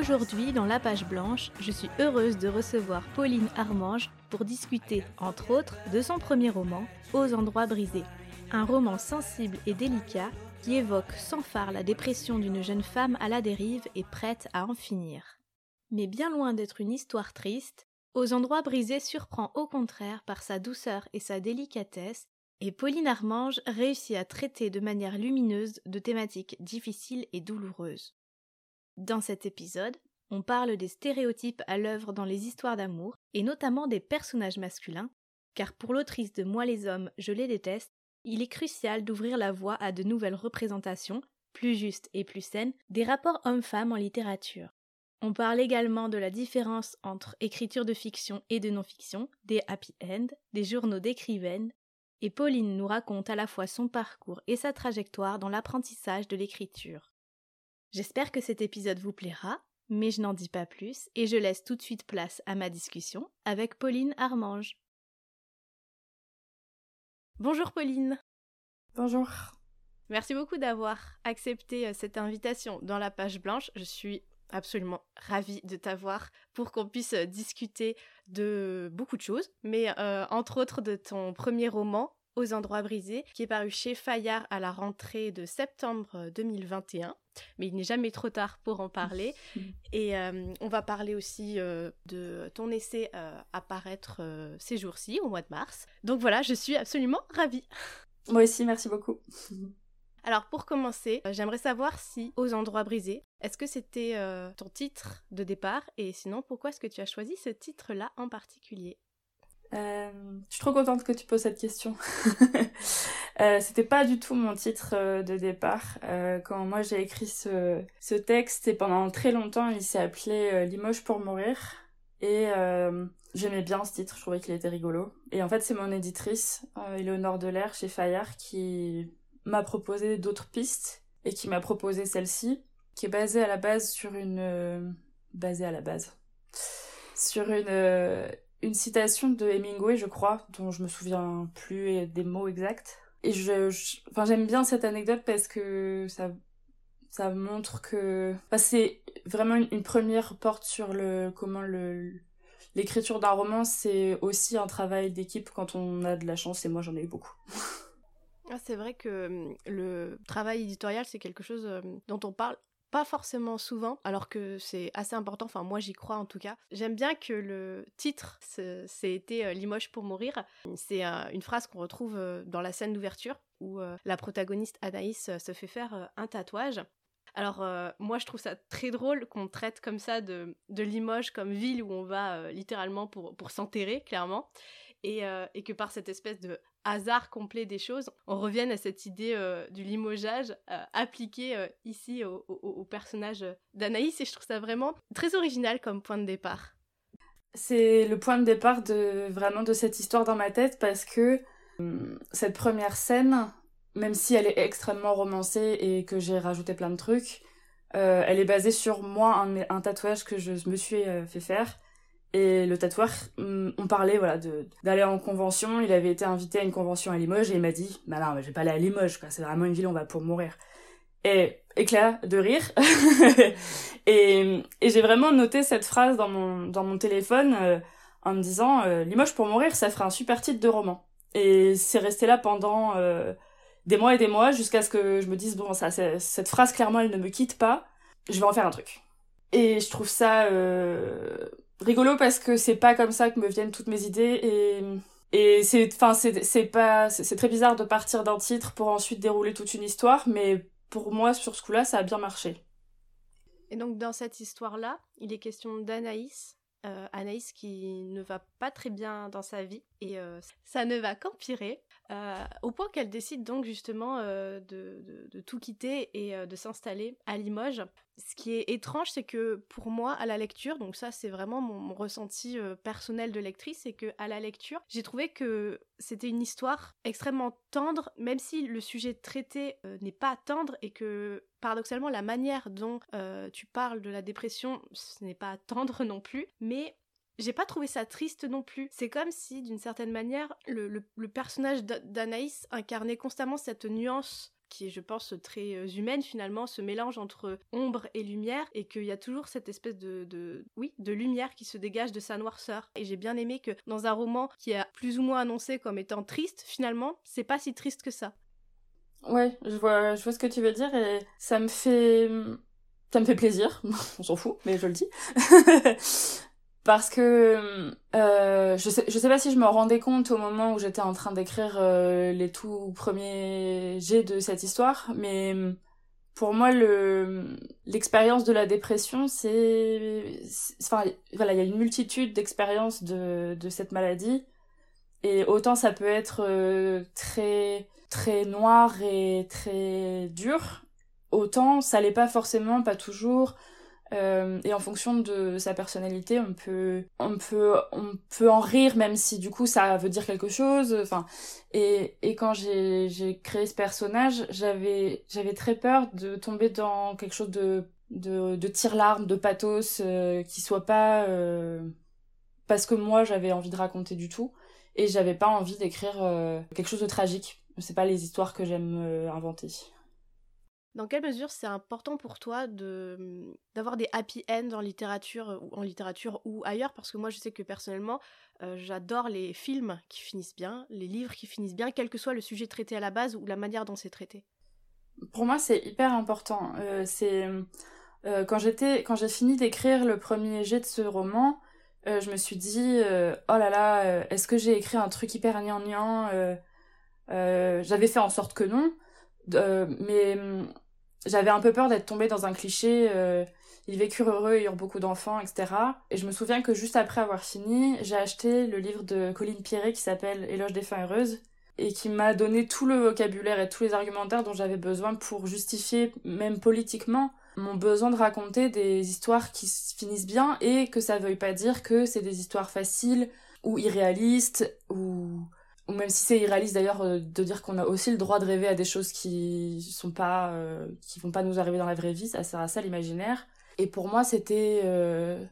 Aujourd'hui, dans La Page Blanche, je suis heureuse de recevoir Pauline Armange pour discuter, entre autres, de son premier roman, Aux endroits brisés. Un roman sensible et délicat qui évoque sans phare la dépression d'une jeune femme à la dérive et prête à en finir. Mais bien loin d'être une histoire triste, Aux endroits brisés surprend au contraire par sa douceur et sa délicatesse, et Pauline Armange réussit à traiter de manière lumineuse de thématiques difficiles et douloureuses. Dans cet épisode, on parle des stéréotypes à l'œuvre dans les histoires d'amour, et notamment des personnages masculins, car pour l'autrice de Moi les hommes, je les déteste, il est crucial d'ouvrir la voie à de nouvelles représentations, plus justes et plus saines, des rapports hommes-femmes en littérature. On parle également de la différence entre écriture de fiction et de non-fiction, des happy end, des journaux d'écrivaines, et Pauline nous raconte à la fois son parcours et sa trajectoire dans l'apprentissage de l'écriture. J'espère que cet épisode vous plaira, mais je n'en dis pas plus et je laisse tout de suite place à ma discussion avec Pauline Armange. Bonjour Pauline. Bonjour. Merci beaucoup d'avoir accepté euh, cette invitation dans la page blanche. Je suis absolument ravie de t'avoir pour qu'on puisse euh, discuter de beaucoup de choses, mais euh, entre autres de ton premier roman, aux endroits brisés, qui est paru chez Fayard à la rentrée de septembre 2021. Mais il n'est jamais trop tard pour en parler. Et euh, on va parler aussi euh, de ton essai euh, à paraître ces jours-ci, au mois de mars. Donc voilà, je suis absolument ravie. Moi aussi, merci beaucoup. Alors pour commencer, j'aimerais savoir si Aux endroits brisés, est-ce que c'était ton titre de départ? Et sinon, pourquoi est-ce que tu as choisi ce titre-là en particulier? Euh, je suis trop contente que tu poses cette question. euh, C'était pas du tout mon titre euh, de départ. Euh, quand moi j'ai écrit ce, texte, et pendant très longtemps, il s'est appelé Limoges pour mourir. Et j'aimais bien ce titre, je trouvais qu'il était rigolo. Et en fait, c'est mon éditrice, Eleonore Delair, chez Fayard, qui m'a proposé d'autres pistes et qui m'a proposé celle-ci, qui est basée à la base sur une... basée à la base sur une une citation de Hemingway, je crois, dont je me souviens plus des mots exacts. Et je, enfin, j'aime bien cette anecdote parce que ça, ça montre que, enfin, c'est vraiment une, première porte sur le, comment le, l'écriture d'un roman, c'est aussi un travail d'équipe quand on a de la chance, et moi j'en ai eu beaucoup. Ah, c'est vrai que hum, le travail éditorial, c'est quelque chose hum, dont on parle pas forcément souvent, alors que c'est assez important, enfin moi j'y crois en tout cas. J'aime bien que le titre, c'est été euh, Limoges pour mourir. C'est une phrase qu'on retrouve euh, dans la scène d'ouverture, où euh, la protagoniste Anaïs se fait faire un tatouage. Alors moi je trouve ça très drôle qu'on traite comme ça de, Limoges comme ville où on va littéralement pour, pour s'enterrer, clairement. Et, et, que par cette espèce de hasard complet des choses, on revienne à cette idée euh, du limogeage euh, appliqué euh, ici au, personnage d'Anaïs et je trouve ça vraiment très original comme point de départ. C'est le point de départ de vraiment de cette histoire dans ma tête parce que hum, cette première scène, même si elle est extrêmement romancée et que j'ai rajouté plein de trucs, elle est basée sur moi, un tatouage que je me suis fait faire et le tatoueur, mm, on parlait voilà d'aller en convention. Il avait été invité à une convention à Limoges et il m'a dit, bah non, mais je vais pas aller à Limoges, quoi. C'est vraiment une ville où on va pour mourir. Et éclat de rire. et et j'ai vraiment noté cette phrase dans mon dans mon téléphone euh, en me disant, euh, Limoges pour mourir, ça ferait un super titre de roman. Et c'est resté là pendant euh, des mois et des mois jusqu'à ce que je me dise bon ça cette phrase clairement elle ne me quitte pas. Je vais en faire un truc. Et je trouve ça rigolo parce que c'est pas comme ça que me viennent toutes mes idées et c'est enfin c'est pas c'est très bizarre de partir d'un titre pour ensuite dérouler toute une histoire mais pour moi sur ce coup-là ça a bien marché. Et donc dans cette histoire-là, il est question d'Anaïs, euh, Anaïs qui ne va pas très bien dans sa vie et ça ne va qu'empirer. Euh, au point qu'elle décide donc justement euh, de, tout quitter et euh, de s'installer à Limoges. Ce qui est étrange, c'est que pour moi, à la lecture, donc ça c'est vraiment mon, ressenti personnel de lectrice, c'est que à la lecture, j'ai trouvé que c'était une histoire extrêmement tendre, même si le sujet traité n'est pas tendre et que paradoxalement la manière dont tu parles de la dépression, ce n'est pas tendre non plus, mais j'ai pas trouvé ça triste non plus. C'est comme si, d'une certaine manière, le, personnage d'Anaïs incarnait constamment cette nuance qui est, je pense, très euh, humaine finalement, ce mélange entre ombre et lumière, et qu'il y a toujours cette espèce de, oui, de lumière qui se dégage de sa noirceur. Et j'ai bien aimé que dans un roman qui est plus ou moins annoncé comme étant triste, finalement, c'est pas si triste que ça. Ouais, je vois, je vois ce que tu veux dire, et ça me fait ça me fait plaisir, on s'en fout, mais je le dis. parce que euh, je sais sais pas si je me rendais compte au moment où j'étais en train d'écrire euh, les tout premiers jets de cette histoire mais pour moi le l'expérience de la dépression c'est enfin voilà il y a une multitude d'expériences de de cette maladie. Et autant ça peut être euh, très très noir et très dur autant ça l'est pas forcément pas toujours euh, et en fonction de sa personnalité, on peut, on peut, on peut en rire, même si du coup ça veut dire quelque chose. Enfin, et, quand j'ai, créé ce personnage, j'avais, j'avais très peur de tomber dans quelque chose de, de, de tire-larme, de pathos, euh, qui soit pas euh, parce que moi j'avais envie de raconter du tout, et j'avais pas envie d'écrire quelque chose de tragique. C'est pas les histoires que j'aime inventer. Dans quelle mesure c'est important pour toi de mmh, d'avoir des happy ends en littérature ou en littérature ou ailleurs? Parce que moi je sais que personnellement j'adore les films qui finissent bien, les livres qui finissent bien, quel que soit le sujet traité à la base ou la manière dont c'est traité. Pour moi c'est hyper important. c'est quand j'étais quand j'ai fini d'écrire le premier jet de ce roman, je me suis dit oh là là est-ce que j'ai écrit un truc hyper gnangnan J'avais fait en sorte que non. mais mmh, j'avais un peu peur d'être tombée dans un cliché euh, ils vécurent heureux, ils eurent beaucoup d'enfants, etc. Et je me souviens que juste après avoir fini, j'ai acheté le livre de Colline Pierret qui s'appelle Éloge des fins heureuses et qui m'a donné tout le vocabulaire et tous les argumentaires dont j'avais besoin pour justifier, même politiquement, mon besoin de raconter des histoires qui finissent bien et que ça veuille pas dire que c'est des histoires faciles ou irréalistes ou ou même si c'est irréaliste d'ailleurs euh, de dire qu'on a aussi le droit de rêver à des choses qui sont pas euh, qui vont pas nous arriver dans la vraie vie ça sert à ça l'imaginaire. Et pour moi c'était euh,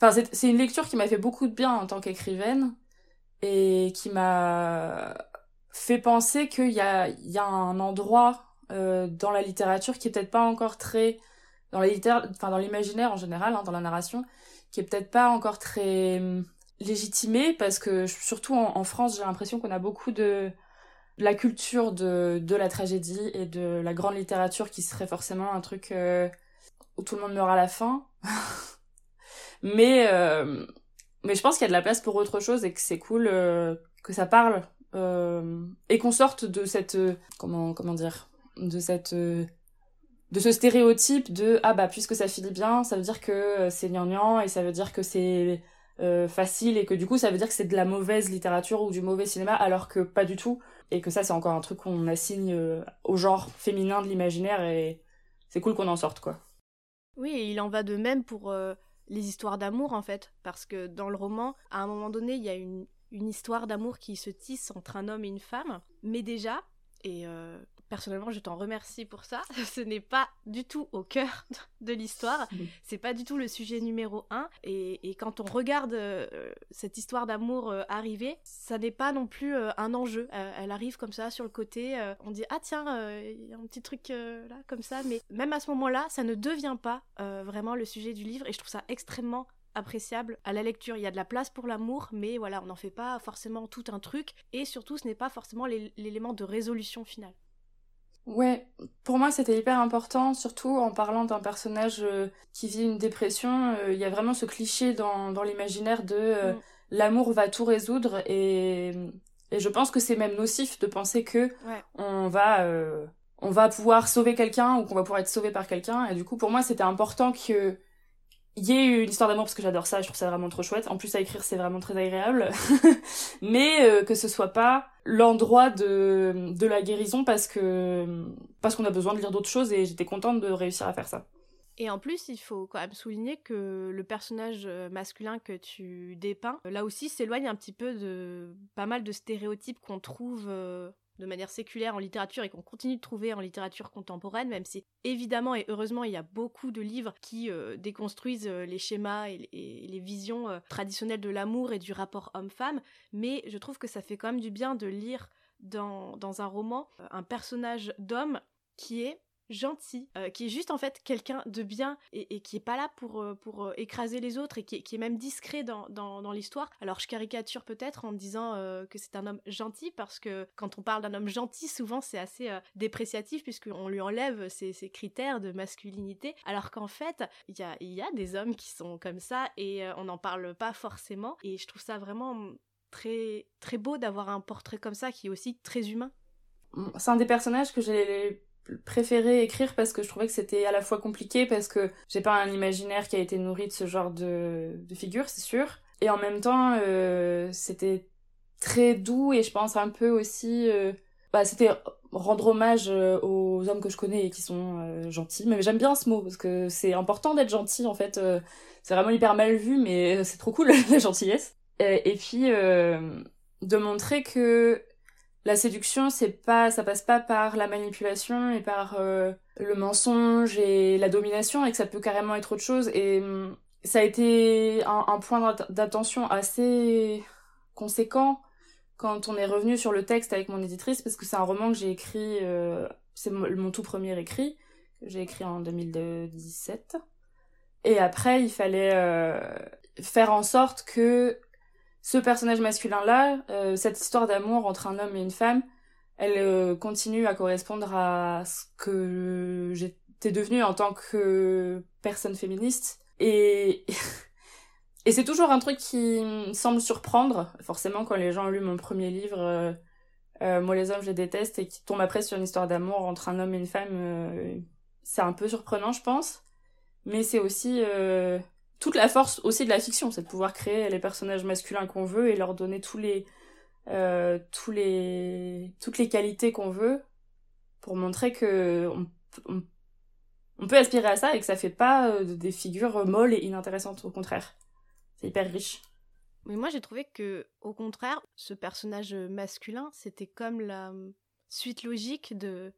enfin c'est une lecture qui m'a fait beaucoup de bien en tant qu'écrivaine et qui m'a fait penser qu'il y a il y a un endroit dans la littérature qui est peut-être pas encore très dans la enfin dans l'imaginaire en général hein, dans la narration qui est peut-être pas encore très légitimé parce que surtout en, France, j'ai l'impression qu'on a beaucoup de, la culture de, de la tragédie et de la grande littérature qui serait forcément un truc euh, où tout le monde meurt à la fin. mais euh, mais je pense qu'il y a de la place pour autre chose et que c'est cool euh, que ça parle et qu'on sorte de cette comment comment dire de cette de ce stéréotype de ah bah puisque ça finit bien ça veut dire que c'est gnangnan et ça veut dire que c'est euh, facile et que du coup ça veut dire que c'est de la mauvaise littérature ou du mauvais cinéma alors que pas du tout. Et que ça c'est encore un truc qu'on assigne euh, au genre féminin de l'imaginaire et c'est cool qu'on en sorte quoi. Oui, et il en va de même pour euh, les histoires d'amour en fait. Parce que dans le roman à un moment donné il y a une, une histoire d'amour qui se tisse entre un homme et une femme. Mais déjà et personnellement, je t'en remercie pour ça. Ce n'est pas du tout au cœur de l'histoire. C'est pas du tout le sujet numéro un. Et, quand on regarde euh, cette histoire d'amour euh, arriver, ça n'est pas non plus euh, un enjeu. elle arrive comme ça sur le côté. on dit ah tiens, il y a un petit truc là comme ça. Mais même à ce moment-là, ça ne devient pas vraiment le sujet du livre. Et je trouve ça extrêmement appréciable à la lecture. Il y a de la place pour l'amour, mais voilà, on n'en fait pas forcément tout un truc. Et surtout, ce n'est pas forcément l'élément de résolution finale. Ouais, pour moi c'était hyper important, surtout en parlant d'un personnage euh, qui vit une dépression. Euh, il y a vraiment ce cliché dans, dans l'imaginaire de euh, mm. l'amour va tout résoudre et, et je pense que c'est même nocif de penser que on va on va pouvoir sauver quelqu'un ou qu'on va pouvoir être sauvé par quelqu'un. Et du coup pour moi c'était important que y ait une histoire d'amour parce que j'adore ça, je trouve ça vraiment trop chouette. En plus à écrire c'est vraiment très agréable. Mais euh, que ce soit pas l'endroit de, la guérison parce que parce qu'on a besoin de lire d'autres choses et j'étais contente de réussir à faire ça. Et en plus, il faut quand même souligner que le personnage euh, masculin que tu dépeins, là aussi, s'éloigne un petit peu de pas mal de stéréotypes qu'on trouve euh, de manière séculaire en littérature et qu'on continue de trouver en littérature contemporaine, même si évidemment et heureusement il y a beaucoup de livres qui euh, déconstruisent euh, les schémas et, les visions euh, traditionnelles de l'amour et du rapport homme-femme, mais je trouve que ça fait quand même du bien de lire dans, dans un roman un personnage d'homme qui est gentil, euh, qui est juste en fait quelqu'un de bien et, qui est pas là pour, euh, pour euh, écraser les autres et qui, est même discret dans, dans, l'histoire. Alors je caricature peut-être en disant que c'est un homme gentil parce que quand on parle d'un homme gentil, souvent c'est assez dépréciatif puisqu'on lui enlève ses, ses, critères de masculinité, alors qu'en fait il y a, y a des hommes qui sont comme ça et on n'en parle pas forcément et je trouve ça vraiment très, très beau d'avoir un portrait comme ça qui est aussi très humain. C'est un des personnages que j'ai préféré écrire parce que je trouvais que c'était à la fois compliqué parce que j'ai pas un imaginaire qui a été nourri de ce genre de, de figure, c'est sûr. Et en même temps, euh, c'était très doux et je pense un peu aussi... Euh, bah, c'était rendre hommage euh, aux hommes que je connais et qui sont euh, gentils. Mais j'aime bien ce mot parce que c'est important d'être gentil en fait. C'est vraiment hyper mal vu mais c'est trop cool la gentillesse. Et, et puis de montrer que la séduction, c'est pas, ça passe pas par la manipulation et par euh, le mensonge et la domination, et que ça peut carrément être autre chose. Et hum, ça a été un, point d'attention assez conséquent quand on est revenu sur le texte avec mon éditrice, parce que c'est un roman que j'ai écrit, euh, c'est mon, tout premier écrit, que j'ai écrit en 2017. Et après, il fallait euh, faire en sorte que ce personnage masculin-là, euh, cette histoire d'amour entre un homme et une femme, elle euh, continue à correspondre à ce que j'étais devenue en tant que personne féministe. Et, et c'est toujours un truc qui me semble surprendre, forcément quand les gens ont lu mon premier livre, euh, Moi les hommes je les déteste, et qui tombe après sur une histoire d'amour entre un homme et une femme, c'est un peu surprenant je pense. Mais c'est aussi toute la force aussi de la fiction, c'est de pouvoir créer les personnages masculins qu'on veut et leur donner tous les, euh, tous les, toutes les qualités qu'on veut pour montrer que on, on, peut aspirer à ça et que ça fait pas euh, des figures molles et inintéressantes. Au contraire, c'est hyper riche. Mais moi j'ai trouvé que, au contraire, ce personnage masculin, c'était comme la suite logique de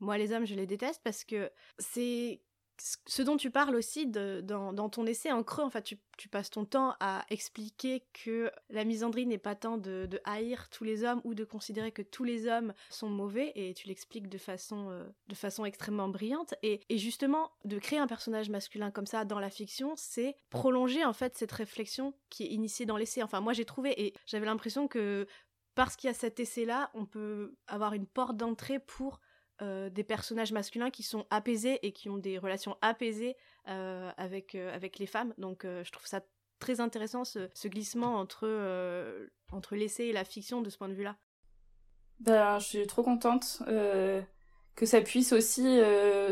moi les hommes je les déteste parce que c'est ce dont tu parles aussi dans, ton essai en creux, en fait, tu, passes ton temps à expliquer que la misandrie n'est pas tant de, haïr tous les hommes ou de considérer que tous les hommes sont mauvais, et tu l'expliques de façon, euh, de façon extrêmement brillante. Et, justement, de créer un personnage masculin comme ça dans la fiction, c'est prolonger en fait cette réflexion qui est initiée dans l'essai. Enfin, moi j'ai trouvé, et j'avais l'impression que parce qu'il y a cet essai-là, on peut avoir une porte d'entrée pour euh, des personnages masculins qui sont apaisés et qui ont des relations apaisées euh, avec, euh, avec les femmes. Donc je trouve ça très intéressant ce, glissement entre, entre l'essai et la fiction de ce point de vue-là. Ben, je suis trop contente que ça puisse aussi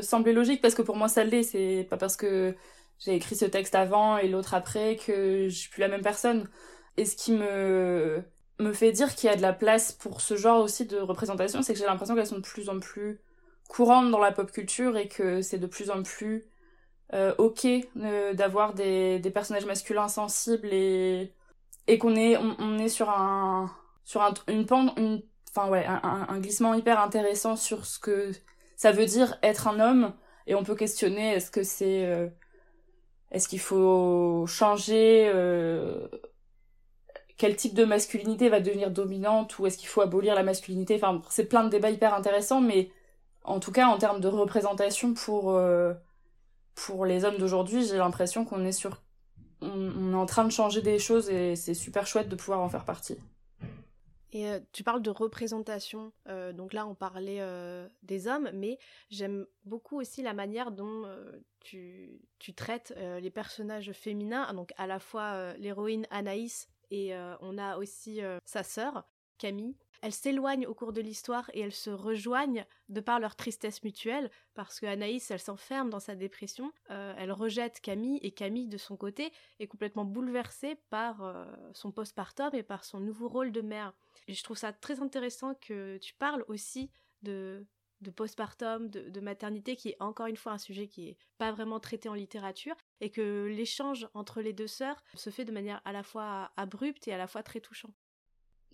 sembler logique parce que pour moi ça l'est. C'est pas parce que j'ai écrit ce texte avant et l'autre après que je suis plus la même personne. Et ce qui me me fait dire qu'il y a de la place pour ce genre aussi de représentation, c'est que j'ai l'impression qu'elles sont de plus en plus courantes dans la pop culture et que c'est de plus en plus euh, ok euh, d'avoir des, personnages masculins sensibles et qu'on est sur un glissement hyper intéressant sur ce que ça veut dire être un homme et on peut questionner est-ce que c'est euh, est-ce qu'il faut changer quel type de masculinité va devenir dominante ou est-ce qu'il faut abolir la masculinité Enfin, c'est plein de débats hyper intéressants, mais en tout cas, en termes de représentation pour, euh, pour les hommes d'aujourd'hui, j'ai l'impression qu'on est sur. On, est en train de changer des choses et c'est super chouette de pouvoir en faire partie. Et euh, tu parles de représentation, euh, donc là on parlait des hommes, mais j'aime beaucoup aussi la manière dont tu, tu, traites les personnages féminins, donc à la fois l'héroïne Anaïs et euh, on a aussi euh, sa sœur, Camille. elles s'éloignent au cours de l'histoire et elles se rejoignent de par leur tristesse mutuelle, parce que Anaïs, elle s'enferme dans sa dépression, euh, elle rejette Camille, et Camille, de son côté, est complètement bouleversée par son postpartum et par son nouveau rôle de mère. Je trouve ça très intéressant que tu parles aussi de, de postpartum, de, maternité, qui est encore une fois un sujet qui est pas vraiment traité en littérature, et que l'échange entre les deux sœurs se fait de manière à la fois abrupte et à la fois très touchant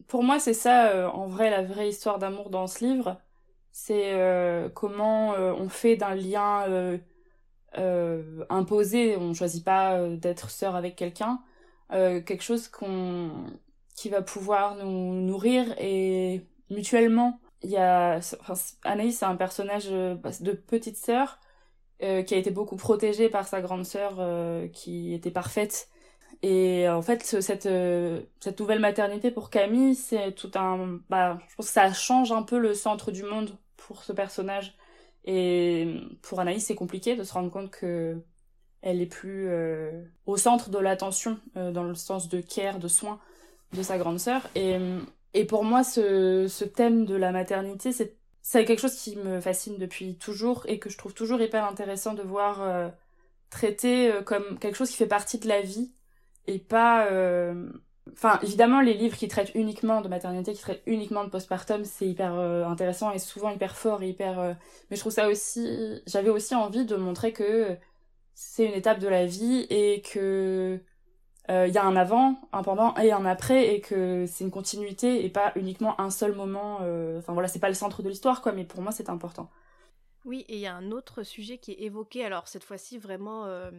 pour moi, c'est ça, euh, en vrai, la vraie histoire d'amour dans ce livre. C'est euh, comment euh, on fait d'un lien imposé, on choisit pas d'être sœur avec quelqu'un, quelque chose qu'on qui va pouvoir nous nourrir et mutuellement. Il y a, enfin, Anaïs, c'est un personnage de petite sœur qui a été beaucoup protégée par sa grande sœur qui était parfaite et en fait, cette, euh, cette nouvelle maternité pour Camille, c'est tout un... Bah, je pense que ça change un peu le centre du monde pour ce personnage. Et pour Anaïs, c'est compliqué de se rendre compte que elle est plus euh, au centre de l'attention, euh, dans le sens de care, de soin de sa grande sœur. Et, et pour moi, ce, thème de la maternité, c'est, c'est quelque chose qui me fascine depuis toujours et que je trouve toujours hyper intéressant de voir traité comme quelque chose qui fait partie de la vie et pas euh, enfin évidemment les livres qui traitent uniquement de maternité qui traitent uniquement de postpartum c'est hyper euh, intéressant et souvent hyper fort et hyper euh, mais je trouve ça aussi j'avais aussi envie de montrer que c'est une étape de la vie et que il y a un avant un pendant et un après et que c'est une continuité et pas uniquement un seul moment enfin voilà c'est pas le centre de l'histoire quoi mais pour moi c'est important oui, et il y a un autre sujet qui est évoqué, alors cette fois-ci vraiment euh,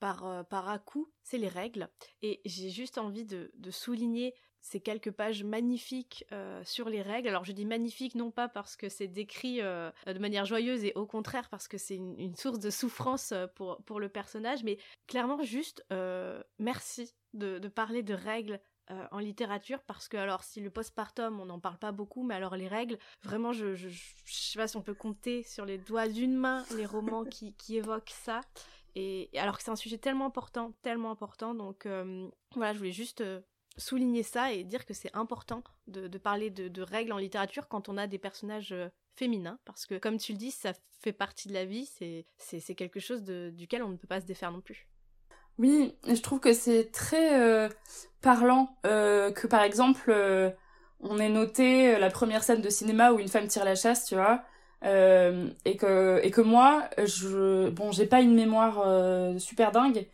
par, euh, par à-coup, c'est les règles. Et j'ai juste envie de, souligner ces quelques pages magnifiques euh, sur les règles. Alors je dis magnifique non pas parce que c'est décrit de manière joyeuse et au contraire parce que c'est une, source de souffrance pour, pour le personnage, mais clairement juste merci de, parler de règles euh, en littérature parce que alors si le postpartum on n'en parle pas beaucoup mais alors les règles vraiment je, je, sais pas si on peut compter sur les doigts d'une main les romans qui, qui évoquent ça et, alors que c'est un sujet tellement important tellement important donc euh, voilà je voulais juste euh, souligner ça et dire que c'est important de, parler de, règles en littérature quand on a des personnages féminins parce que comme tu le dis ça fait partie de la vie c'est quelque chose duquel on ne peut pas se défaire non plus. Oui, je trouve que c'est très euh, parlant euh, que par exemple euh, on ait noté la première scène de cinéma où une femme tire la chasse, tu vois, et que et que moi, je bon, j'ai pas une mémoire super dingue,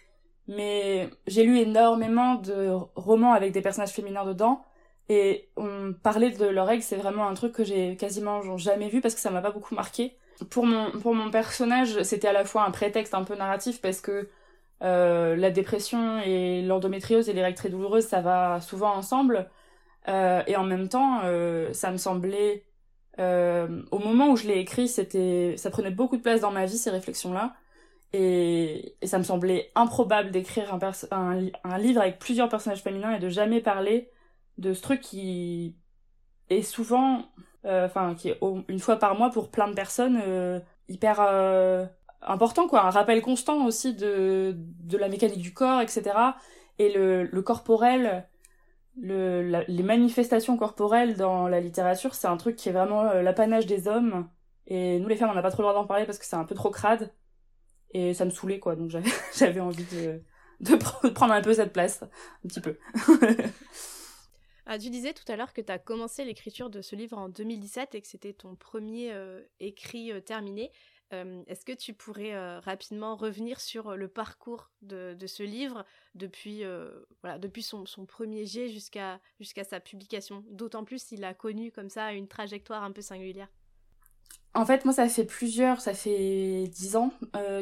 mais j'ai lu énormément de romans avec des personnages féminins dedans. Et on parlait de leurs règles, c'est vraiment un truc que j'ai quasiment jamais vu parce que ça m'a pas beaucoup marqué. Pour mon, pour mon personnage, c'était à la fois un prétexte un peu narratif parce que euh, la dépression et l'endométriose et les règles très douloureuses, ça va souvent ensemble. Euh, et en même temps, euh, ça me semblait, au moment où je l'ai écrit, c'était, ça prenait beaucoup de place dans ma vie ces réflexions-là, et, ça me semblait improbable d'écrire un, un, livre avec plusieurs personnages féminins et de jamais parler de ce truc qui est souvent, enfin, qui est une fois par mois pour plein de personnes hyper important quoi. Un rappel constant aussi de de la mécanique du corps etc et le, le corporel le les manifestations corporelles dans la littérature c'est un truc qui est vraiment euh, l'apanage des hommes. Et nous les femmes on n'a pas trop le droit d'en parler parce que c'est un peu trop crade et ça me saoulait quoi donc j'avais envie de de prendre un peu cette place un petit peu Ah, tu disais tout à l'heure que tu as commencé l'écriture de ce livre en 2017 et que c'était ton premier euh, écrit euh, terminé. Euh, est-ce que tu pourrais rapidement revenir sur le parcours de, ce livre depuis, voilà, depuis son, premier jet jusqu'à jusqu'à sa publication? D'autant plus s'il a connu comme ça une trajectoire un peu singulière. En fait, moi, ça fait plusieurs, ça fait dix ans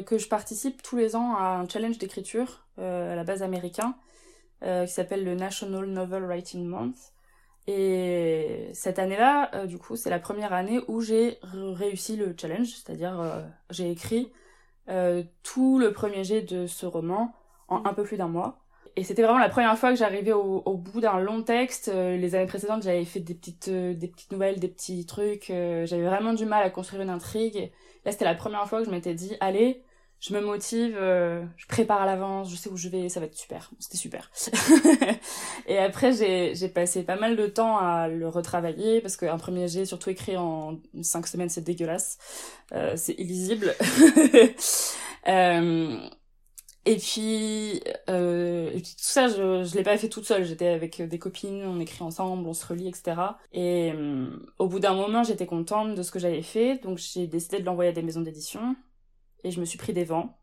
que je participe tous les ans à un challenge d'écriture à la base américain qui s'appelle le National Novel Writing Month. Et cette année-là, euh, du coup, c'est la première année où j'ai réussi le challenge, c'est-à-dire euh, j'ai écrit euh, tout le premier jet de ce roman en un peu plus d'un mois. Et c'était vraiment la première fois que j'arrivais au, au, bout d'un long texte. les années précédentes, j'avais fait des petites, des petites nouvelles, des petits trucs. j'avais vraiment du mal à construire une intrigue. Là, c'était la première fois que je m'étais dit, allez, je me motive, euh, je prépare à l'avance, je sais où je vais, ça va être super. C'était super. et après, j'ai, j'ai passé pas mal de temps à le retravailler parce qu'un premier jet, surtout écrit en cinq semaines, c'est dégueulasse. Euh, c'est illisible. euh, et puis, euh, et tout ça, je, je l'ai pas fait toute seule. J'étais avec des copines, on écrit ensemble, on se relit, etc. Et euh, au bout d'un moment, j'étais contente de ce que j'avais fait, donc j'ai décidé de l'envoyer à des maisons d'édition. Et je me suis pris des vents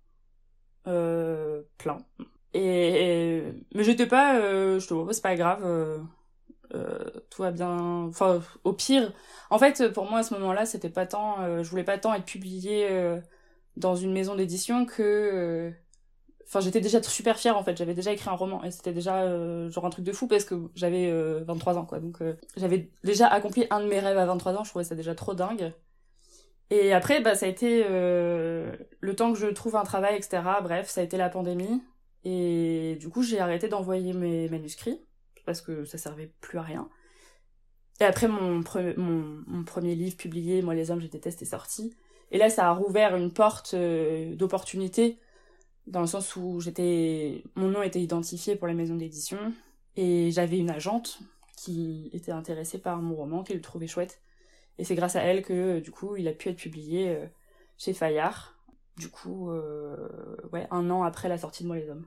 euh, plein et, mais j'étais pas euh, je te vois c'est pas grave euh, euh, tout va bien. Enfin au pire. En fait pour moi à ce moment-là c'était pas tant euh, je voulais pas tant être publiée euh, dans une maison d'édition que enfin j'étais déjà super fière en fait j'avais déjà écrit un roman et c'était déjà genre un truc de fou parce que j'avais 23 ans quoi donc j'avais déjà accompli un de mes rêves à 23 ans je trouvais ça déjà trop dingue et après, bah, ça a été euh, le temps que je trouve un travail, etc. Bref, ça a été la pandémie. Et du coup, j'ai arrêté d'envoyer mes manuscrits parce que ça servait plus à rien. Et après, mon, mon, premier livre publié, Moi les hommes, je déteste, est sorti. Et là, ça a rouvert une porte euh, d'opportunité dans le sens où j'étais, mon nom était identifié pour les maisons d'édition et j'avais une agente qui était intéressée par mon roman, qui le trouvait chouette et c'est grâce à elle que, du coup, il a pu être publié euh, chez Fayard. Du coup, euh, ouais, un an après la sortie de Moi les hommes.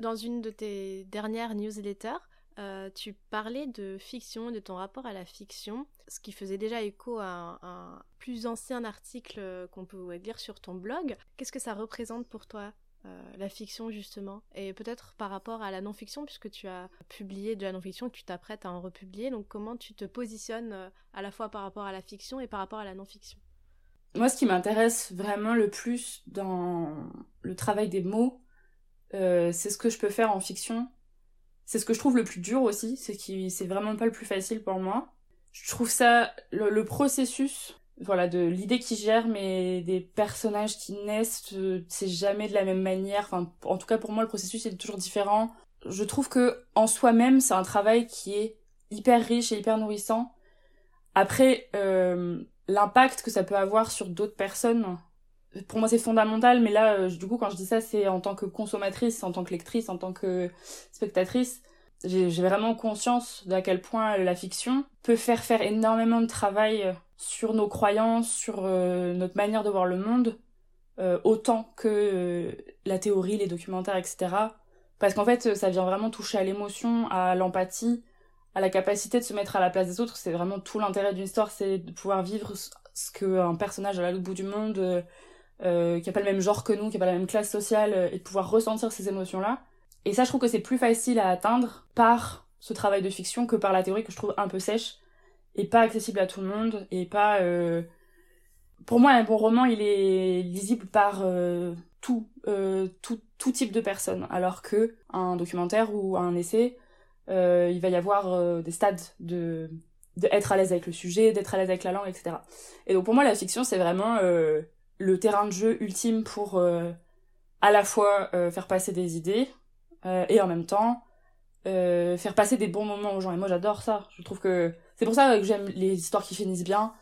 Dans une de tes dernières newsletters, euh, tu parlais de fiction, de ton rapport à la fiction, ce qui faisait déjà écho à un, un plus ancien article qu'on peut lire sur ton blog. Qu'est-ce que ça représente pour toi? La fiction justement. Et peut-être par rapport à la non-fiction puisque tu as publié de la non-fiction tu t'apprêtes à en republier donc comment tu te positionnes euh, à la fois par rapport à la fiction et par rapport à la non-fiction? Moi ce qui m'intéresse vraiment le plus dans le travail des mots euh, c'est ce que je peux faire en fiction. C'est ce que je trouve le plus dur aussi c'est qui c'est vraiment pas le plus facile pour moi. Je trouve ça le processus voilà de l'idée qui gère mais des personnages qui naissent euh, c'est jamais de la même manière. Enfin en tout cas pour moi le processus est toujours différent. Je trouve que en soi-même c'est un travail qui est hyper riche et hyper nourrissant. Après euh, l'impact que ça peut avoir sur d'autres personnes pour moi c'est fondamental. Mais là euh, du coup quand je dis ça c'est en tant que consommatrice en tant que lectrice en tant que spectatrice j'ai vraiment conscience d'à quel point la fiction peut faire faire énormément de travail sur nos croyances, sur euh, notre manière de voir le monde, euh, autant que euh, la théorie, les documentaires, etc. Parce qu'en fait, ça vient vraiment toucher à l'émotion, à l'empathie, à la capacité de se mettre à la place des autres. C'est vraiment tout l'intérêt d'une histoire, c'est de pouvoir vivre ce qu'un personnage à l'autre bout du monde, qui n'a pas le même genre que nous, qui n'a pas la même classe sociale, et de pouvoir ressentir ces émotions-là. Et ça, je trouve que c'est plus facile à atteindre par ce travail de fiction que par la théorie que je trouve un peu sèche et pas accessible à tout le monde et pas euh... pour moi un bon roman il est lisible par euh, tout, euh, tout tout type de personnes. Alors que un documentaire ou un essai il va y avoir des stades de d'être à l'aise avec le sujet d'être à l'aise avec la langue etc et donc pour moi la fiction c'est vraiment le terrain de jeu ultime pour à la fois faire passer des idées et en même temps faire passer des bons moments aux gens. Et moi j'adore ça. Je trouve que c'est pour ça que j'aime les histoires qui finissent bien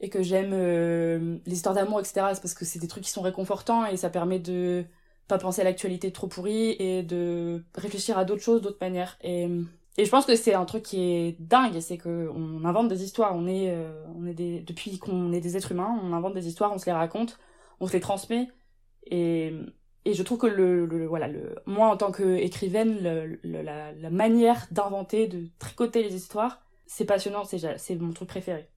et que j'aime euh, les histoires d'amour, etc. C'est parce que c'est des trucs qui sont réconfortants et ça permet de pas penser à l'actualité trop pourrie et de réfléchir à d'autres choses, d'autres manières. Et, et je pense que c'est un truc qui est dingue, c'est que on invente des histoires. On est, euh, on est depuis qu'on est des êtres humains, on invente des histoires, on se les raconte, on se les transmet. Et, et je trouve que le, le voilà, le, moi en tant qu'écrivaine, la manière d'inventer, de tricoter les histoires, c'est passionnant, c'est mon truc préféré.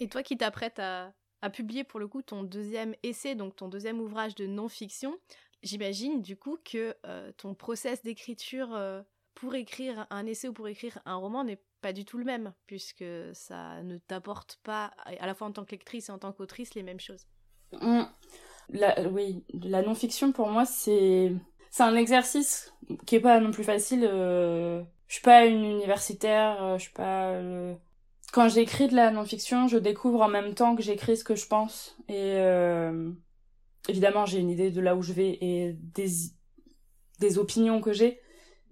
Et toi qui t'apprêtes à, à, publier pour le coup ton deuxième essai, donc ton deuxième ouvrage de non-fiction, j'imagine du coup que euh, ton process d'écriture euh, pour écrire un essai ou pour écrire un roman n'est pas du tout le même, puisque ça ne t'apporte pas, à la fois en tant que lectrice et en tant qu'autrice, les mêmes choses. Mmh. La, oui, la non-fiction pour moi c'est c'est un exercice qui est pas non plus facile. Euh je suis pas une universitaire, euh, je suis pas. Euh... Quand j'écris de la non-fiction, je découvre en même temps que j'écris ce que je pense. Et euh... évidemment, j'ai une idée de là où je vais et des, des opinions que j'ai.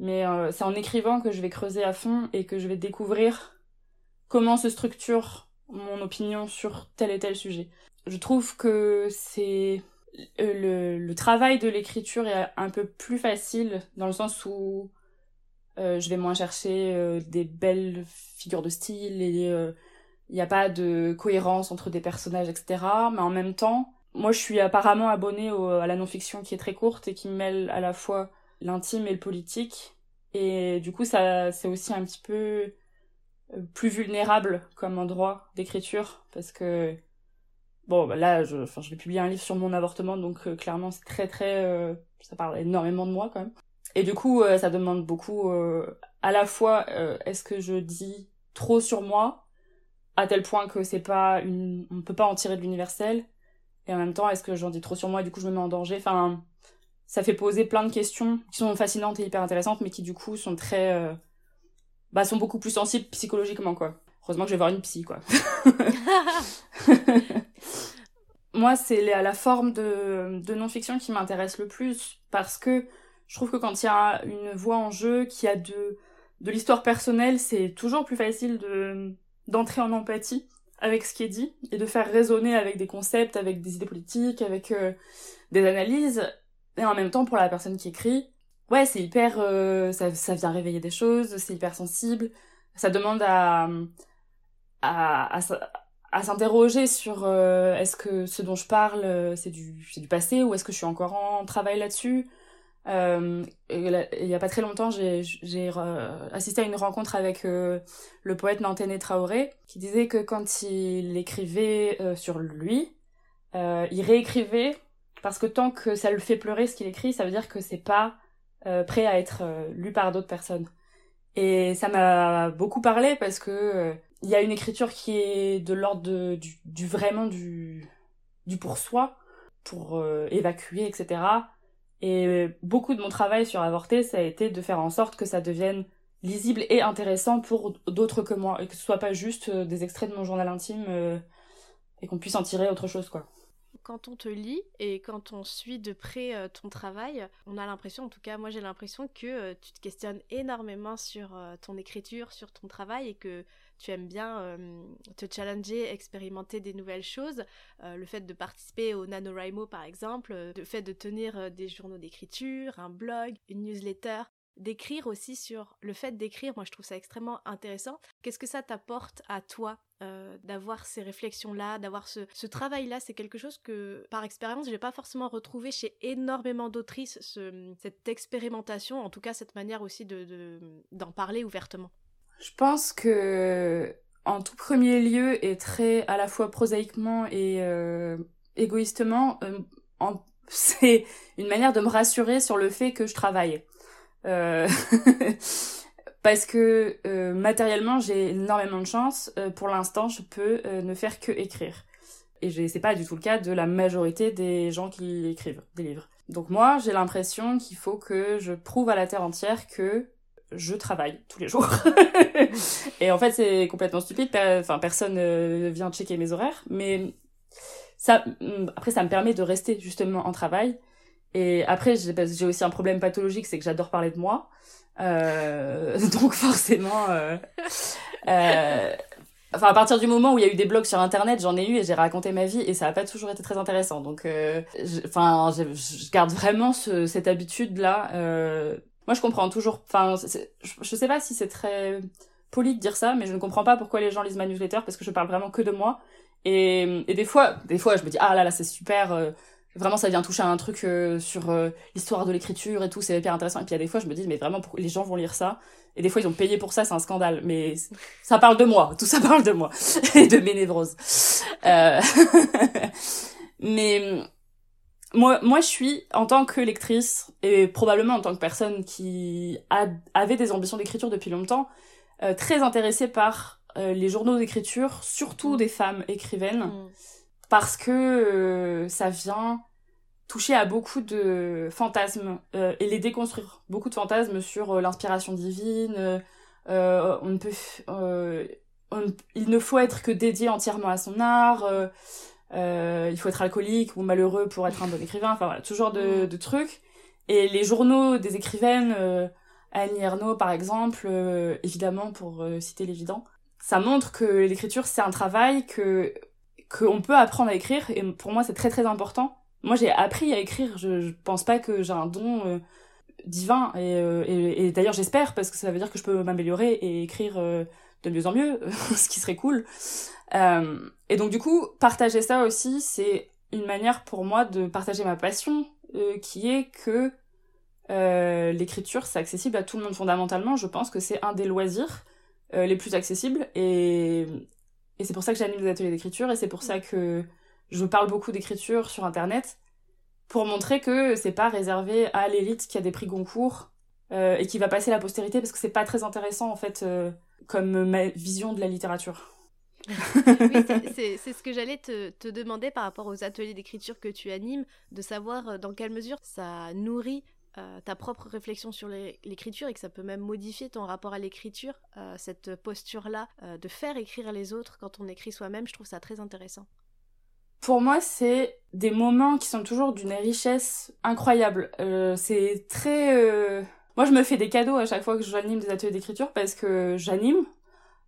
Mais c'est en écrivant que je vais creuser à fond et que je vais découvrir comment se structure mon opinion sur tel et tel sujet. Je trouve que c'est le, le travail de l'écriture est un peu plus facile dans le sens où euh, je vais moins chercher euh, des belles figures de style et il n'y a pas de cohérence entre des personnages, etc. Mais en même temps, moi je suis apparemment abonnée à la non-fiction qui est très courte et qui mêle à la fois l'intime et le politique. Et du coup, ça c'est aussi un petit peu plus vulnérable comme endroit d'écriture parce que bon bah là je je vais publier un livre sur mon avortement donc euh, clairement c'est très très euh, ça parle énormément de moi quand même et du coup euh, ça demande beaucoup à la fois est-ce que je dis trop sur moi à tel point que c'est pas une on peut pas en tirer de l'universel et en même temps est-ce que j'en dis trop sur moi et du coup je me mets en danger? Enfin ça fait poser plein de questions qui sont fascinantes et hyper intéressantes mais qui du coup sont très bah sont beaucoup plus sensibles psychologiquement quoi. Heureusement que je vais voir une psy quoi. Moi, c'est la forme de, de non-fiction qui m'intéresse le plus parce que je trouve que quand il y a une voix en jeu, qui a de, de l'histoire personnelle, c'est toujours plus facile de d'entrer en empathie avec ce qui est dit et de faire résonner avec des concepts, avec des idées politiques, avec euh, des analyses. Et en même temps, pour la personne qui écrit, ouais, c'est hyper... Euh, ça, ça vient réveiller des choses, c'est hyper sensible. Ça demande à, à, à, s'interroger sur euh, est-ce que ce dont je parle c'est du c'est du passé ou est-ce que je suis encore en travail là-dessus? Euh, il y a pas très longtemps j'ai assisté à une rencontre avec le poète Nanténé Traoré qui disait que quand il écrivait sur lui il réécrivait parce que tant que ça le fait pleurer ce qu'il écrit ça veut dire que c'est pas prêt à être lu par d'autres personnes et ça m'a beaucoup parlé parce que il y a une écriture qui est de l'ordre du, vraiment du, pour soi, pour euh, évacuer, etc. Et beaucoup de mon travail sur Avorté, ça a été de faire en sorte que ça devienne lisible et intéressant pour d'autres que moi, et que ce soit pas juste euh, des extraits de mon journal intime, euh, et qu'on puisse en tirer autre chose, quoi. Quand on te lit et quand on suit de près ton travail, on a l'impression, en tout cas moi j'ai l'impression que tu te questionnes énormément sur ton écriture, sur ton travail et que tu aimes bien euh, te challenger, expérimenter des nouvelles choses. Euh, le fait de participer au NaNoWriMo par exemple, euh, le fait de tenir des journaux d'écriture, un blog, une newsletter, d'écrire aussi sur le fait d'écrire, moi je trouve ça extrêmement intéressant. Qu'est-ce que ça t'apporte à toi d'avoir ces réflexions-là, d'avoir ce, travail-là? C'est quelque chose que, par expérience, je n'ai pas forcément retrouvé chez énormément d'autrices, cette expérimentation, en tout cas cette manière aussi de, d'en parler ouvertement. Je pense que en tout premier lieu et très à la fois prosaïquement et euh, égoïstement, euh, c'est une manière de me rassurer sur le fait que je travaille. Euh, parce que matériellement j'ai énormément de chance. pour l'instant, je peux ne faire que écrire. Et c'est pas du tout le cas de la majorité des gens qui écrivent des livres. Donc moi, j'ai l'impression qu'il faut que je prouve à la terre entière que je travaille tous les jours. et en fait, c'est complètement stupide. Enfin, personne euh, vient checker mes horaires. Mais ça, mm, après, ça me permet de rester justement en travail. Et après, j'ai aussi un problème pathologique, c'est que j'adore parler de moi. Euh, donc forcément, euh, enfin à partir du moment où il y a eu des blogs sur internet, j'en ai eu et j'ai raconté ma vie et ça n'a pas toujours été très intéressant. Donc, enfin, je, garde vraiment ce, cette habitude là moi, je comprends toujours. Enfin, je, sais pas si c'est très poli de dire ça, mais je ne comprends pas pourquoi les gens lisent ma newsletter parce que je parle vraiment que de moi. Et, et des fois, des fois, je me dis ah là là, c'est super. Euh, vraiment, ça vient toucher à un truc euh, sur euh, l'histoire de l'écriture et tout, c'est hyper intéressant. Et puis il y a des fois, je me dis mais vraiment, les gens vont lire ça? Et des fois, ils ont payé pour ça, c'est un scandale. Mais ça parle de moi, tout ça parle de moi et de mes névroses. mais moi, moi, je suis, en tant que lectrice, et probablement en tant que personne qui a, avait des ambitions d'écriture depuis longtemps, euh, très intéressée par euh, les journaux d'écriture, surtout mm. des femmes écrivaines, mm. parce que euh, ça vient toucher à beaucoup de fantasmes et les déconstruire. Beaucoup de fantasmes sur l'inspiration divine, on ne peut, il ne faut être que dédié entièrement à son art euh, il faut être alcoolique ou malheureux pour être un bon écrivain, enfin voilà, tout genre de, de trucs. Et les journaux des écrivaines, euh, Annie Ernaux par exemple, euh, évidemment pour euh, citer l'évident, ça montre que l'écriture c'est un travail que qu'on peut apprendre à écrire. Et pour moi c'est très très important. Moi j'ai appris à écrire. Je, je pense pas que j'ai un don divin. Et, et, et d'ailleurs j'espère parce que ça veut dire que je peux m'améliorer et écrire de mieux en mieux, ce qui serait cool. Euh, et donc du coup, partager ça aussi, c'est une manière pour moi de partager ma passion, euh, qui est que euh, l'écriture, c'est accessible à tout le monde fondamentalement. Je pense que c'est un des loisirs les plus accessibles. Et, et c'est pour ça que j'anime des ateliers d'écriture, et c'est pour ça que je parle beaucoup d'écriture sur Internet, pour montrer que c'est pas réservé à l'élite qui a des prix Goncourt, euh, et qui va passer la postérité, parce que c'est pas très intéressant en fait comme ma vision de la littérature. oui, c'est ce que j'allais te, te, demander par rapport aux ateliers d'écriture que tu animes, de savoir euh, dans quelle mesure ça nourrit euh, ta propre réflexion sur l'écriture et que ça peut même modifier ton rapport à l'écriture, euh, cette posture-là de faire écrire les autres quand on écrit soi-même, je trouve ça très intéressant. Pour moi, c'est des moments qui sont toujours d'une richesse incroyable. c'est très moi, je me fais des cadeaux à chaque fois que j'anime des ateliers d'écriture parce que j'anime,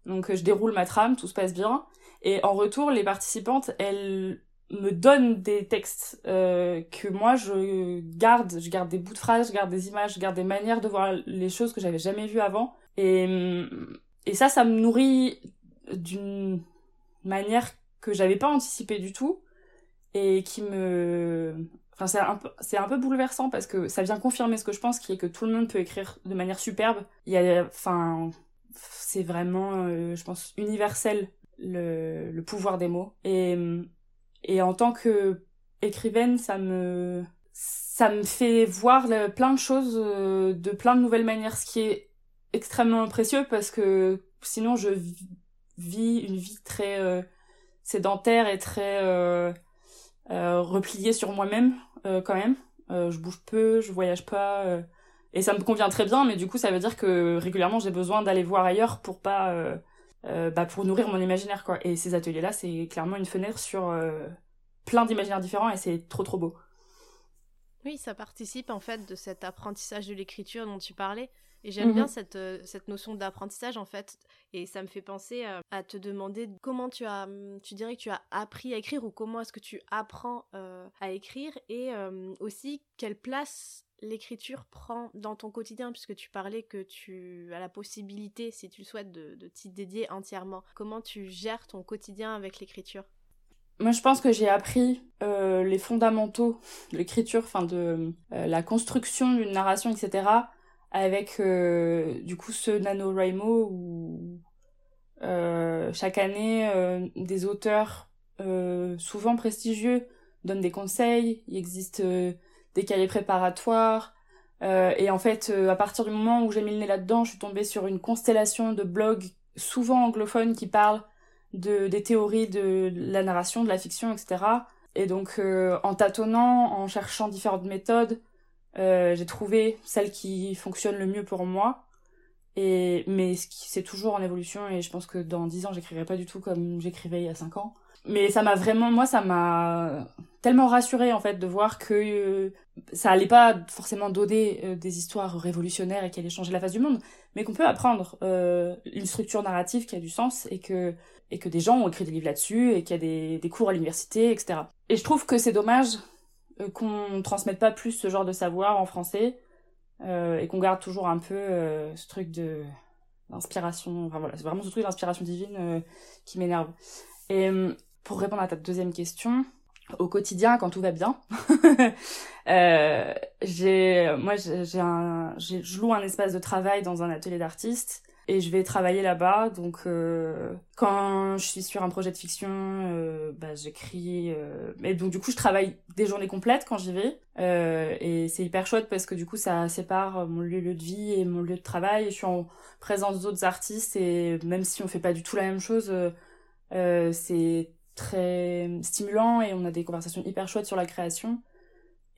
donc je déroule ma trame, tout se passe bien. Et en retour, les participantes, elles me donnent des textes euh, que moi je garde. Je garde des bouts de phrases, je garde des images, je garde des manières de voir les choses que j'avais jamais vues avant. Et, et ça, ça me nourrit d'une manière que j'avais pas anticipée du tout et qui me Enfin, c'est un, peu, c'est un peu bouleversant parce que ça vient confirmer ce que je pense, qui est que tout le monde peut écrire de manière superbe. Il y a, enfin, c'est vraiment, euh, je pense, universel le, le pouvoir des mots. Et, et en tant que écrivaine, ça me, ça me fait voir plein de choses euh, de plein de nouvelles manières, ce qui est extrêmement précieux parce que sinon je vis une vie très euh, sédentaire et très repliée sur moi-même euh, quand même. Euh, je bouge peu, je voyage pas, et ça me convient très bien. Mais du coup, ça veut dire que régulièrement, j'ai besoin d'aller voir ailleurs pour pas, bah, pour nourrir mon imaginaire quoi. Et ces ateliers-là, c'est clairement une fenêtre sur plein d'imaginaires différents, et c'est trop trop beau. Oui, ça participe en fait de cet apprentissage de l'écriture dont tu parlais. Et j'aime bien mhm. cette, euh, cette notion d'apprentissage en fait. Et ça me fait penser euh, à te demander comment tu as, hum, tu dirais que tu as appris à écrire ou comment est-ce que tu apprends euh, à écrire et aussi quelle place l'écriture prend dans ton quotidien puisque tu parlais que tu as la possibilité, si tu le souhaites, de, de t'y dédier entièrement. Comment tu gères ton quotidien avec l'écriture? Moi, je pense que j'ai appris les fondamentaux de l'écriture, enfin de la construction d'une narration, etc avec euh, du coup ce NaNoWriMo où euh, chaque année euh, des auteurs souvent prestigieux donnent des conseils, il existe des cahiers préparatoires, et en fait, à partir du moment où j'ai mis le nez là-dedans, je suis tombée sur une constellation de blogs souvent anglophones qui parlent de, des théories de la narration, de la fiction, etc. Et donc, en tâtonnant, en cherchant différentes méthodes, euh, j'ai trouvé celle qui fonctionne le mieux pour moi. Et, mais c'est toujours en évolution et je pense que dans 10 ans, j'écrirai pas du tout comme j'écrivais il y a 5 ans. Mais ça m'a vraiment, moi, ça m'a tellement rassurée en fait de voir que euh, ça allait pas forcément donner euh, des histoires révolutionnaires et qui allaient changer la face du monde, mais qu'on peut apprendre une structure narrative qui a du sens et que et que des gens ont écrit des livres là-dessus et qu'il y a des, des cours à l'université, etc. Et je trouve que c'est dommage qu'on transmette pas plus ce genre de savoir en français euh, et qu'on garde toujours un peu euh, ce truc de d'inspiration. Enfin voilà c'est vraiment ce truc d'inspiration divine qui m'énerve. Et pour répondre à ta deuxième question au quotidien quand tout va bien j'ai moi j'ai je loue un espace de travail dans un atelier d'artiste et je vais travailler là-bas. Donc euh, quand je suis sur un projet de fiction, euh, bah, j'écris. Euh... Et donc du coup, je travaille des journées complètes quand j'y vais. Euh, et c'est hyper chouette parce que du coup, ça sépare mon lieu, de vie et mon lieu de travail. Je suis en présence d'autres artistes et même si on fait pas du tout la même chose, c'est très stimulant et on a des conversations hyper chouettes sur la création.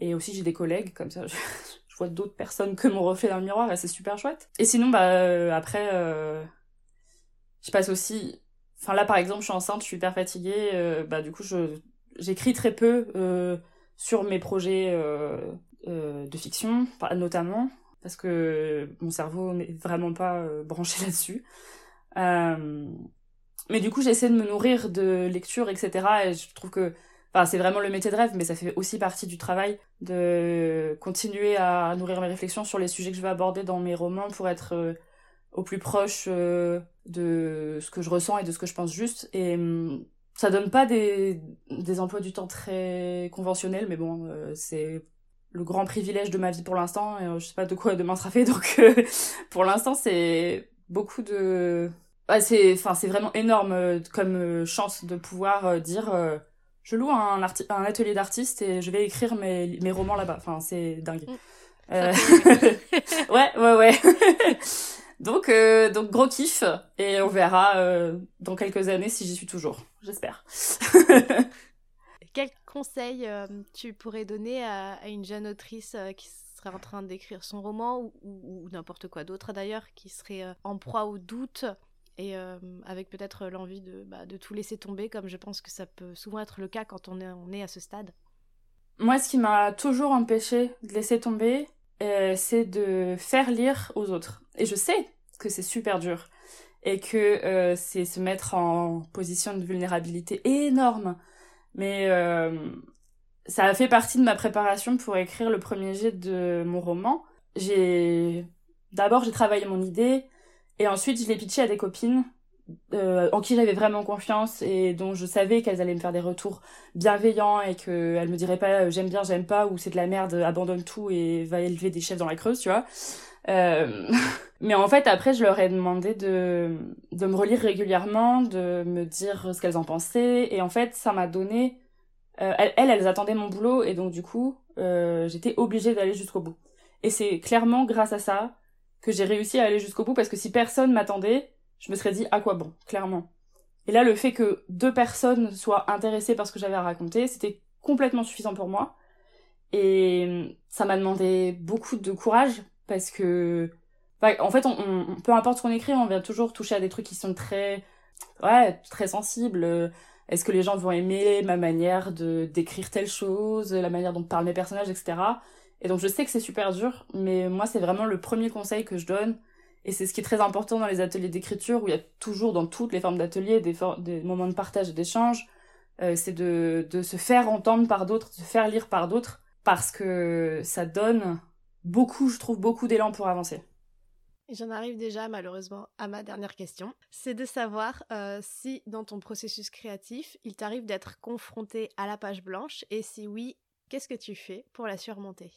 Et aussi, j'ai des collègues comme ça. d'autres personnes que mon reflet dans le miroir et c'est super chouette. Et sinon, bah, euh, après, euh, je passe aussi. Enfin, là, par exemple, je suis enceinte, je suis hyper fatiguée. Euh, bah, du coup, je j'écris très peu sur mes projets de fiction, notamment, parce que mon cerveau n'est vraiment pas branché là-dessus. mais du coup, j'essaie de me nourrir de lecture, etc. Et je trouve que C'est vraiment le métier de rêve, mais ça fait aussi partie du travail de continuer à nourrir mes réflexions sur les sujets que je vais aborder dans mes romans pour être euh, au plus proche de ce que je ressens et de ce que je pense juste. Et hum, ça donne pas des, emplois du temps très conventionnels, mais bon, c'est le grand privilège de ma vie pour l'instant. Je sais pas de quoi demain sera fait, donc pour l'instant, c'est beaucoup de c'est enfin c'est vraiment énorme euh, comme euh, chance de pouvoir euh, dire je loue un, un atelier d'artiste et je vais écrire mes, mes romans là-bas. Enfin, c'est dingue. Mm. ouais, ouais, ouais. donc, donc gros kiff et on verra dans quelques années si j'y suis toujours. J'espère. Quel conseil tu pourrais donner à, une jeune autrice qui serait en train d'écrire son roman ou, ou n'importe quoi d'autre d'ailleurs, qui serait en proie au doute? Et euh, avec peut-être l'envie de, bah, de tout laisser tomber, comme je pense que ça peut souvent être le cas quand on est, on est à ce stade. Moi, ce qui m'a toujours empêché de laisser tomber, euh, c'est de faire lire aux autres. Et je sais que c'est super dur et que euh, c'est se mettre en position de vulnérabilité énorme. Mais ça a fait partie de ma préparation pour écrire le premier jet de mon roman. J'ai d'abord j'ai travaillé mon idée, et ensuite, je l'ai pitché à des copines euh, en qui j'avais vraiment confiance et dont je savais qu'elles allaient me faire des retours bienveillants et qu'elles me diraient pas euh, j'aime bien, j'aime pas ou c'est de la merde, abandonne tout et va élever des chefs dans la creuse, tu vois. Euh... Mais en fait, après, je leur ai demandé de, de me relire régulièrement, de me dire ce qu'elles en pensaient. Et en fait, ça m'a donné... Euh, elles, elles attendaient mon boulot et donc du coup, euh, j'étais obligée d'aller jusqu'au bout. Et c'est clairement grâce à ça que j'ai réussi à aller jusqu'au bout parce que si personne m'attendait, je me serais dit à quoi bon, clairement. Et là, le fait que deux personnes soient intéressées par ce que j'avais à raconter, c'était complètement suffisant pour moi. Et ça m'a demandé beaucoup de courage parce que, en fait, on, peu importe ce qu'on écrit, on vient toujours toucher à des trucs qui sont très, ouais, très sensibles. Est-ce que les gens vont aimer ma manière de d'écrire telle chose, la manière dont parlent mes personnages, etc. Et donc je sais que c'est super dur, mais moi c'est vraiment le premier conseil que je donne. Et c'est ce qui est très important dans les ateliers d'écriture, où il y a toujours dans toutes les formes d'ateliers des, moments de partage et d'échange. Euh, c'est de, de se faire entendre par d'autres, de se faire lire par d'autres, parce que ça donne beaucoup, je trouve, beaucoup d'élan pour avancer. J'en arrive déjà malheureusement à ma dernière question. C'est de savoir euh, si dans ton processus créatif, il t'arrive d'être confronté à la page blanche et si oui, Qu'est-ce que tu fais pour la surmonter?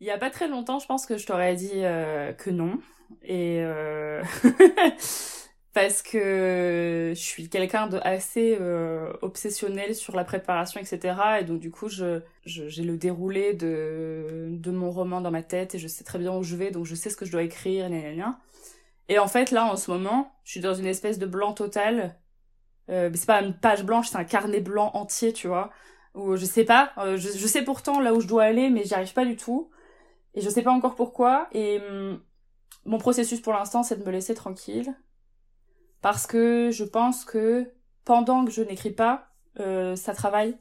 Il y a pas très longtemps, je pense que je t'aurais dit euh, que non. Et euh... parce que je suis quelqu'un de assez euh, obsessionnel sur la préparation, etc. Et donc du coup, je, j'ai le déroulé de, mon roman dans ma tête et je sais très bien où je vais, donc je sais ce que je dois écrire, Et en fait, là, en ce moment, je suis dans une espèce de blanc total. Euh, c'est pas une page blanche, c'est un carnet blanc entier, tu vois ou je sais pas, euh, je, sais pourtant là où je dois aller, mais j'y arrive pas du tout. Et je sais pas encore pourquoi. Et hum, mon processus pour l'instant, c'est de me laisser tranquille. Parce que je pense que pendant que je n'écris pas, euh, ça travaille.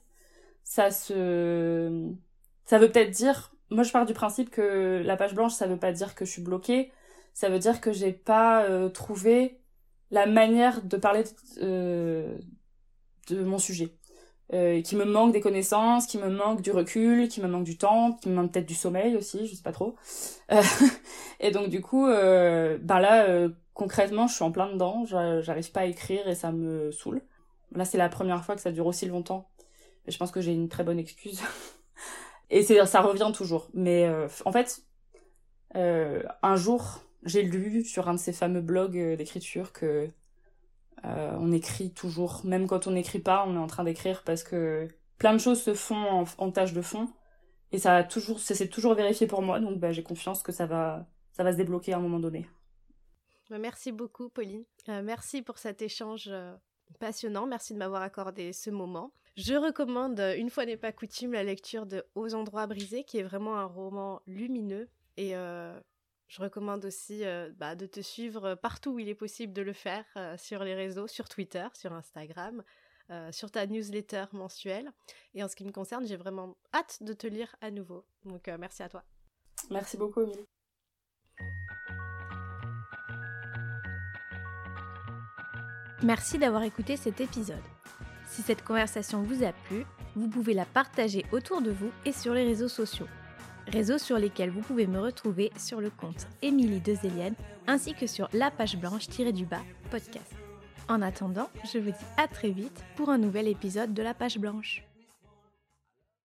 Ça se... Ça veut peut-être dire... Moi, je pars du principe que la page blanche, ça veut pas dire que je suis bloquée. Ça veut dire que j'ai pas euh, trouvé la manière de parler de mon sujet euh, qui me manque des connaissances, qui me manque du recul, qui me manque du temps, qui me manque peut-être du sommeil aussi, je sais pas trop. Euh, et donc du coup, euh, ben là, euh, concrètement, je suis en plein dedans, j'arrive pas à écrire et ça me saoule. Là, c'est la première fois que ça dure aussi longtemps. Et je pense que j'ai une très bonne excuse. et c'est ça revient toujours. Mais euh, en fait, un jour, j'ai lu sur un de ces fameux blogs d'écriture que euh, on écrit toujours, même quand on n'écrit pas, on est en train d'écrire parce que plein de choses se font en, tâche de fond et ça a toujours, c'est toujours vérifié pour moi, donc bah, j'ai confiance que ça va, ça va se débloquer à un moment donné. Bah, merci beaucoup, Pauline. Euh, merci pour cet échange euh, passionnant. Merci de m'avoir accordé ce moment. Je recommande, une fois n'est pas coutume, la lecture de Aux endroits brisés, qui est vraiment un roman lumineux et je recommande aussi euh, bah, de te suivre partout où il est possible de le faire, euh, sur les réseaux, sur Twitter, sur Instagram, euh, sur ta newsletter mensuelle. Et en ce qui me concerne, j'ai vraiment hâte de te lire à nouveau. Donc merci à toi. Merci beaucoup, Emilie. Merci d'avoir écouté cet épisode. Si cette conversation vous a plu, vous pouvez la partager autour de vous et sur les réseaux sociaux. Réseaux sur lesquels vous pouvez me retrouver sur le compte Émilie Dezélienne ainsi que sur la page blanche-du-bas podcast. En attendant, je vous dis à très vite pour un nouvel épisode de la page blanche.